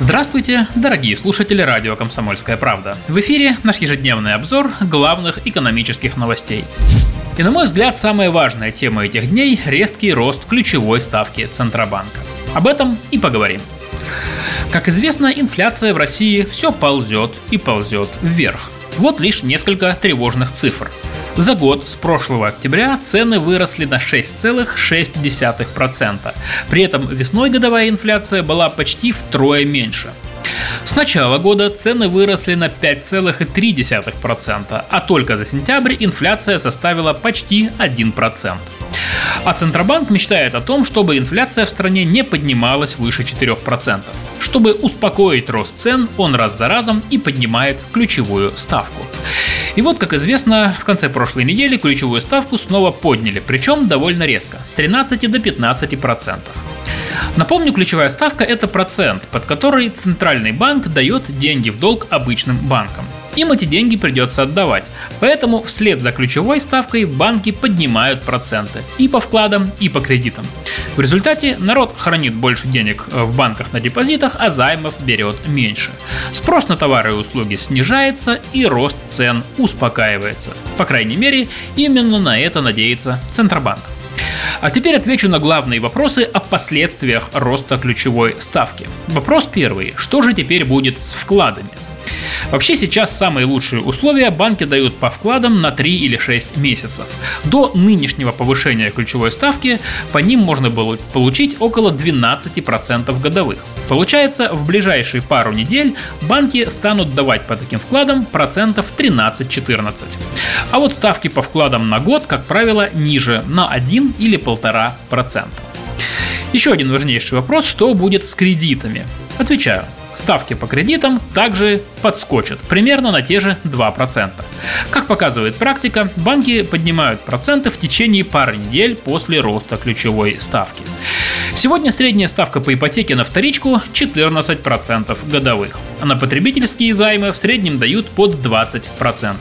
Здравствуйте, дорогие слушатели радио «Комсомольская правда». В эфире наш ежедневный обзор главных экономических новостей. И, на мой взгляд, самая важная тема этих дней – резкий рост ключевой ставки Центробанка. Об этом и поговорим. Как известно, инфляция в России все ползет и ползет вверх. Вот лишь несколько тревожных цифр. За год с прошлого октября цены выросли на 6,6%. При этом весной годовая инфляция была почти втрое меньше. С начала года цены выросли на 5,3%, а только за сентябрь инфляция составила почти 1%. А Центробанк мечтает о том, чтобы инфляция в стране не поднималась выше 4%. Чтобы успокоить рост цен, он раз за разом и поднимает ключевую ставку. И вот, как известно, в конце прошлой недели ключевую ставку снова подняли, причем довольно резко, с 13 до 15%. процентов. Напомню, ключевая ставка – это процент, под который Центральный банк дает деньги в долг обычным банкам. Им эти деньги придется отдавать, поэтому вслед за ключевой ставкой банки поднимают проценты и по вкладам, и по кредитам. В результате народ хранит больше денег в банках на депозитах, а займов берет меньше. Спрос на товары и услуги снижается и рост цен успокаивается. По крайней мере, именно на это надеется Центробанк. А теперь отвечу на главные вопросы о последствиях роста ключевой ставки. Вопрос первый. Что же теперь будет с вкладами? Вообще сейчас самые лучшие условия банки дают по вкладам на 3 или 6 месяцев. До нынешнего повышения ключевой ставки по ним можно было получить около 12% годовых. Получается, в ближайшие пару недель банки станут давать по таким вкладам процентов 13-14. А вот ставки по вкладам на год, как правило, ниже на 1 или 1,5%. Еще один важнейший вопрос, что будет с кредитами? Отвечаю. Ставки по кредитам также подскочат, примерно на те же 2%. Как показывает практика, банки поднимают проценты в течение пары недель после роста ключевой ставки. Сегодня средняя ставка по ипотеке на вторичку 14% годовых, а на потребительские займы в среднем дают под 20%.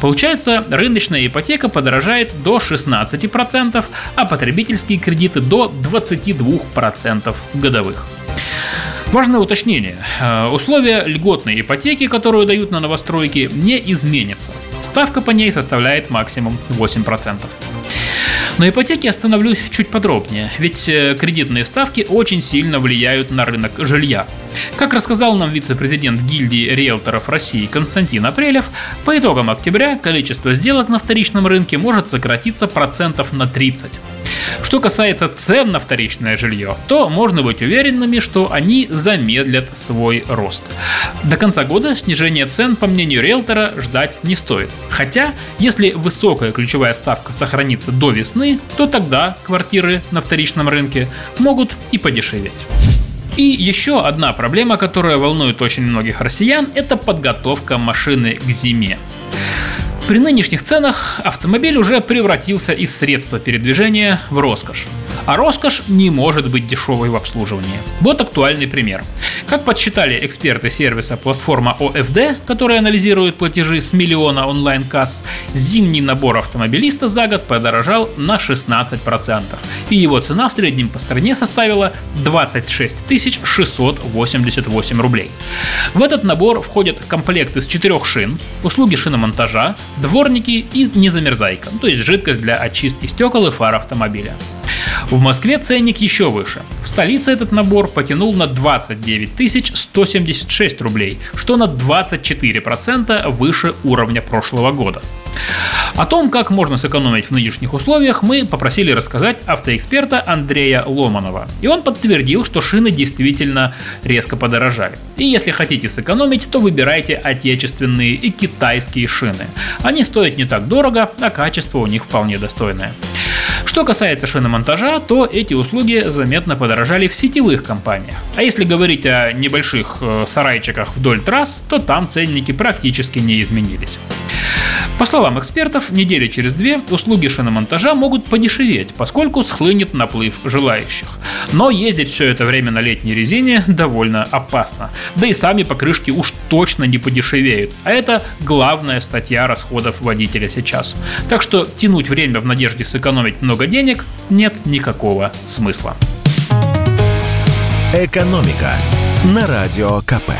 Получается, рыночная ипотека подорожает до 16%, а потребительские кредиты до 22% годовых. Важное уточнение. Э, условия льготной ипотеки, которую дают на новостройки, не изменятся. Ставка по ней составляет максимум 8%. На ипотеке остановлюсь чуть подробнее, ведь э, кредитные ставки очень сильно влияют на рынок жилья. Как рассказал нам вице-президент гильдии риэлторов России Константин Апрелев, по итогам октября количество сделок на вторичном рынке может сократиться процентов на 30. Что касается цен на вторичное жилье, то можно быть уверенными, что они замедлят свой рост. До конца года снижение цен, по мнению риэлтора, ждать не стоит. Хотя, если высокая ключевая ставка сохранится до весны, то тогда квартиры на вторичном рынке могут и подешеветь. И еще одна проблема, которая волнует очень многих россиян, это подготовка машины к зиме. При нынешних ценах автомобиль уже превратился из средства передвижения в роскошь. А роскошь не может быть дешевой в обслуживании. Вот актуальный пример. Как подсчитали эксперты сервиса платформа ОФД, которая анализирует платежи с миллиона онлайн-касс, зимний набор автомобилиста за год подорожал на 16%. И его цена в среднем по стране составила 26 688 рублей. В этот набор входят комплекты из четырех шин, услуги шиномонтажа, дворники и незамерзайка, то есть жидкость для очистки стекол и фар автомобиля. В Москве ценник еще выше. В столице этот набор потянул на 29 176 рублей, что на 24% выше уровня прошлого года. О том, как можно сэкономить в нынешних условиях, мы попросили рассказать автоэксперта Андрея Ломанова. И он подтвердил, что шины действительно резко подорожали. И если хотите сэкономить, то выбирайте отечественные и китайские шины. Они стоят не так дорого, а качество у них вполне достойное. Что касается шиномонтажа, то эти услуги заметно подорожали в сетевых компаниях. А если говорить о небольших э, сарайчиках вдоль трасс, то там ценники практически не изменились. По словам экспертов, недели через две услуги шиномонтажа могут подешеветь, поскольку схлынет наплыв желающих. Но ездить все это время на летней резине довольно опасно. Да и сами покрышки уж точно не подешевеют. А это главная статья расходов водителя сейчас. Так что тянуть время в надежде сэкономить много денег нет никакого смысла. Экономика на радио КП.